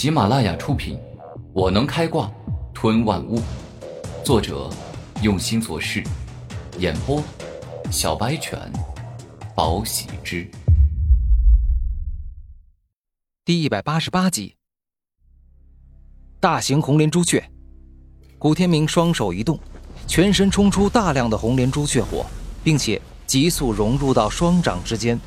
喜马拉雅出品，《我能开挂吞万物》，作者用心做事，演播小白犬，宝喜之，第一百八十八集。大型红莲朱雀，古天明双手一动，全身冲出大量的红莲朱雀火，并且急速融入到双掌之间。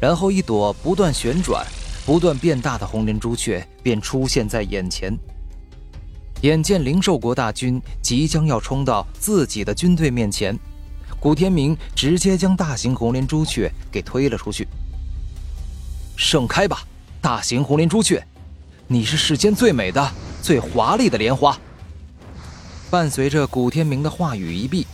然后，一朵不断旋转、不断变大的红莲朱雀便出现在眼前。眼见灵兽国大军即将要冲到自己的军队面前，古天明直接将大型红莲朱雀给推了出去。盛开吧，大型红莲朱雀，你是世间最美的、最华丽的莲花。伴随着古天明的话语一毕，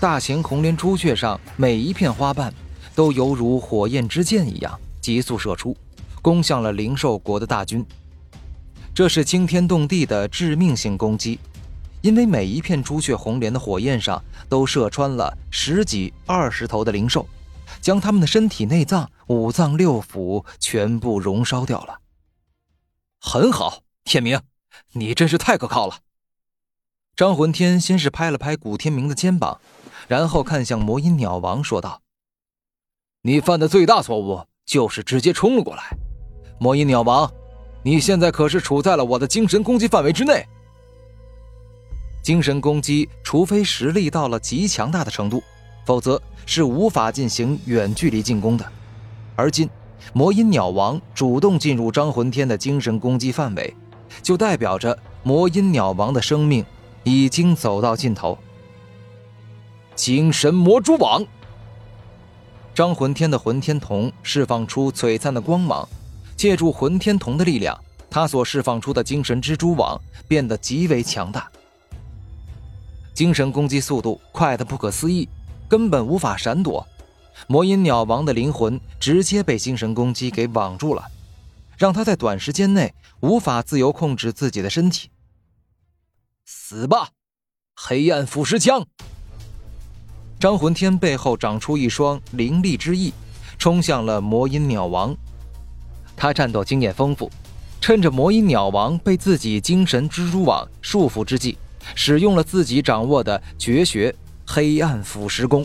大型红莲朱雀上每一片花瓣。都犹如火焰之箭一样急速射出，攻向了灵兽国的大军。这是惊天动地的致命性攻击，因为每一片朱雀红莲的火焰上都射穿了十几、二十头的灵兽，将他们的身体内脏、五脏六腑全部熔烧掉了。很好，天明，你真是太可靠了。张魂天先是拍了拍古天明的肩膀，然后看向魔音鸟王说道。你犯的最大错误就是直接冲了过来，魔音鸟王，你现在可是处在了我的精神攻击范围之内。精神攻击，除非实力到了极强大的程度，否则是无法进行远距离进攻的。而今，魔音鸟王主动进入张魂天的精神攻击范围，就代表着魔音鸟王的生命已经走到尽头。精神魔蛛网。张魂天的魂天瞳释放出璀璨的光芒，借助魂天瞳的力量，他所释放出的精神蜘蛛网变得极为强大。精神攻击速度快得不可思议，根本无法闪躲。魔音鸟王的灵魂直接被精神攻击给网住了，让他在短时间内无法自由控制自己的身体。死吧，黑暗腐蚀枪！张魂天背后长出一双凌厉之翼，冲向了魔音鸟王。他战斗经验丰富，趁着魔音鸟王被自己精神蜘蛛网束缚之际，使用了自己掌握的绝学——黑暗腐蚀功，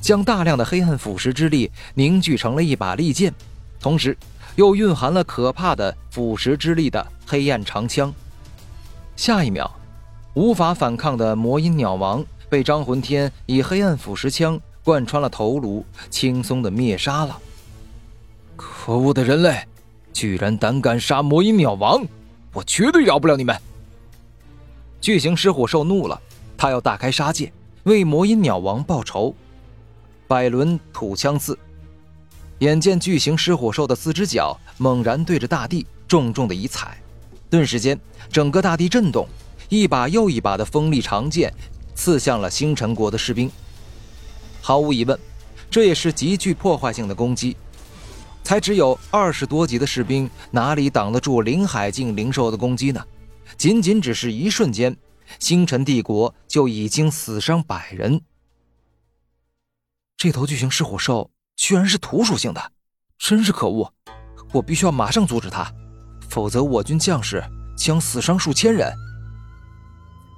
将大量的黑暗腐蚀之力凝聚成了一把利剑，同时又蕴含了可怕的腐蚀之力的黑暗长枪。下一秒，无法反抗的魔音鸟王。被张魂天以黑暗腐蚀枪贯穿了头颅，轻松的灭杀了。可恶的人类，居然胆敢杀魔音鸟王，我绝对饶不了你们！巨型狮虎兽怒了，他要大开杀戒，为魔音鸟王报仇。百轮土枪刺，眼见巨型狮虎兽的四只脚猛然对着大地重重的一踩，顿时间整个大地震动，一把又一把的锋利长剑。刺向了星辰国的士兵。毫无疑问，这也是极具破坏性的攻击。才只有二十多级的士兵，哪里挡得住林海境灵兽的攻击呢？仅仅只是一瞬间，星辰帝国就已经死伤百人。这头巨型狮虎兽居然是土属性的，真是可恶！我必须要马上阻止它，否则我军将士将死伤数千人。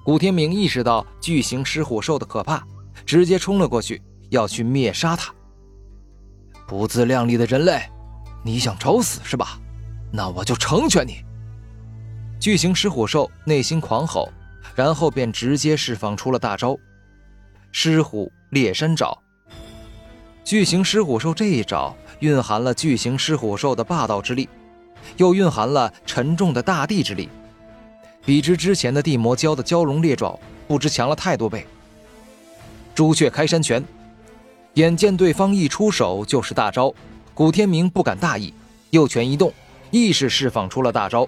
古天明意识到巨型狮虎兽的可怕，直接冲了过去，要去灭杀它。不自量力的人类，你想找死是吧？那我就成全你！巨型狮虎兽内心狂吼，然后便直接释放出了大招——狮虎猎山爪。巨型狮虎兽这一招蕴含了巨型狮虎兽的霸道之力，又蕴含了沉重的大地之力。比之之前的地魔蛟的蛟龙猎爪，不知强了太多倍。朱雀开山拳，眼见对方一出手就是大招，古天明不敢大意，右拳一动，亦是释放出了大招。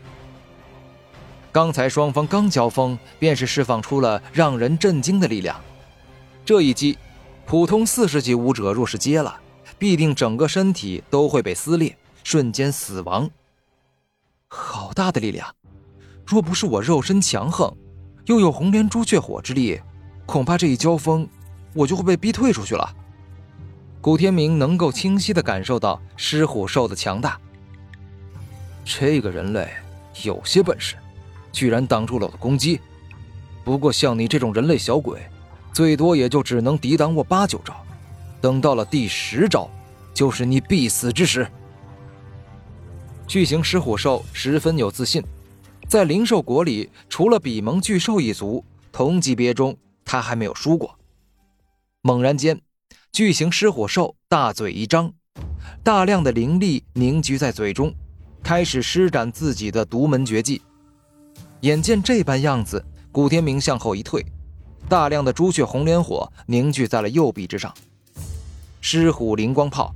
刚才双方刚交锋，便是释放出了让人震惊的力量。这一击，普通四十级武者若是接了，必定整个身体都会被撕裂，瞬间死亡。好大的力量！若不是我肉身强横，又有红莲朱雀火之力，恐怕这一交锋，我就会被逼退出去了。古天明能够清晰地感受到狮虎兽的强大。这个人类有些本事，居然挡住了我的攻击。不过像你这种人类小鬼，最多也就只能抵挡我八九招。等到了第十招，就是你必死之时。巨型狮虎兽十分有自信，在灵兽国里，除了比蒙巨兽一族，同级别中他还没有输过。猛然间，巨型狮虎兽大嘴一张，大量的灵力凝聚在嘴中，开始施展自己的独门绝技。眼见这般样子，古天明向后一退，大量的朱雀红莲火凝聚在了右臂之上。狮虎灵光炮，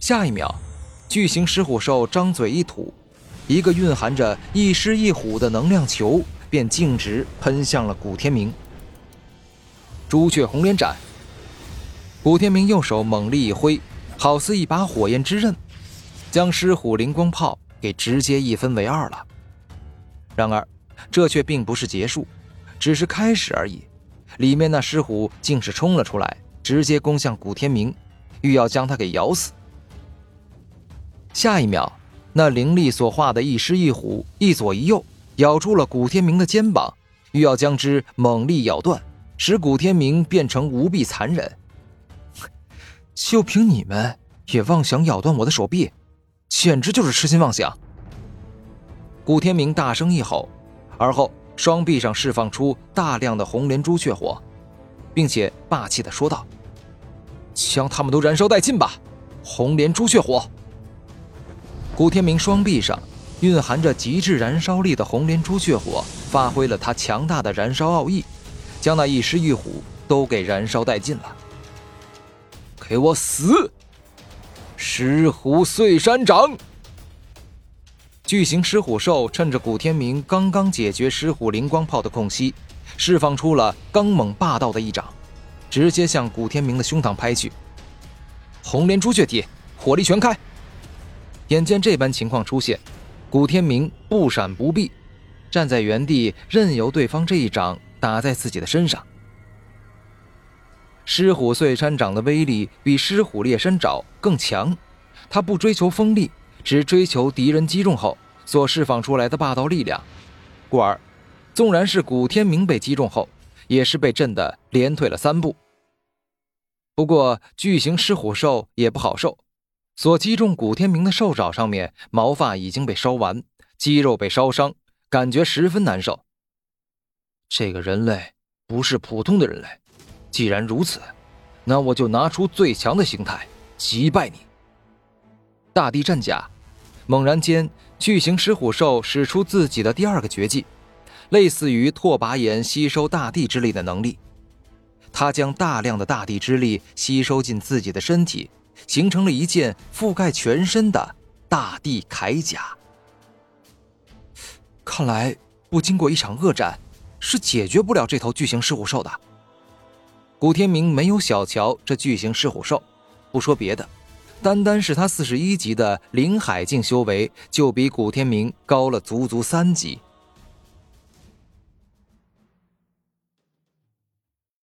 下一秒，巨型狮虎兽张嘴一吐，一个蕴含着一狮一虎的能量球便径直喷向了古天明。朱雀红莲斩，古天明右手猛力一挥，好似一把火焰之刃，将狮虎灵光炮给直接一分为二了。然而，这却并不是结束，只是开始而已。里面那狮虎竟是冲了出来。直接攻向古天明，欲要将他给咬死。下一秒，那灵力所化的一狮一虎一左一右咬住了古天明的肩膀，欲要将之猛力咬断，使古天明变成无比残忍。就凭你们也妄想咬断我的手臂，简直就是痴心妄想！古天明大声一吼，而后双臂上释放出大量的红莲朱雀火。并且霸气的说道：“将他们都燃烧殆尽吧！红莲朱雀火。”古天明双臂上蕴含着极致燃烧力的红莲朱雀火，发挥了他强大的燃烧奥义，将那一狮一虎都给燃烧殆尽了。给我死！狮虎碎山掌。巨型狮虎兽趁着古天明刚刚解决狮虎灵光炮的空隙。释放出了刚猛霸道的一掌，直接向古天明的胸膛拍去。红莲朱雀体，火力全开！眼见这般情况出现，古天明不闪不避，站在原地，任由对方这一掌打在自己的身上。狮虎碎山掌的威力比狮虎猎山爪更强，它不追求锋利，只追求敌人击中后所释放出来的霸道力量，故而。纵然是古天明被击中后，也是被震得连退了三步。不过巨型狮虎兽也不好受，所击中古天明的兽爪上面毛发已经被烧完，肌肉被烧伤，感觉十分难受。这个人类不是普通的人类，既然如此，那我就拿出最强的形态击败你。大地战甲，猛然间，巨型狮虎兽使出自己的第二个绝技。类似于拓跋炎吸收大地之力的能力，他将大量的大地之力吸收进自己的身体，形成了一件覆盖全身的大地铠甲。看来不经过一场恶战，是解决不了这头巨型狮虎兽的。古天明没有小瞧这巨型狮虎兽，不说别的，单单是他四十一级的灵海境修为，就比古天明高了足足三级。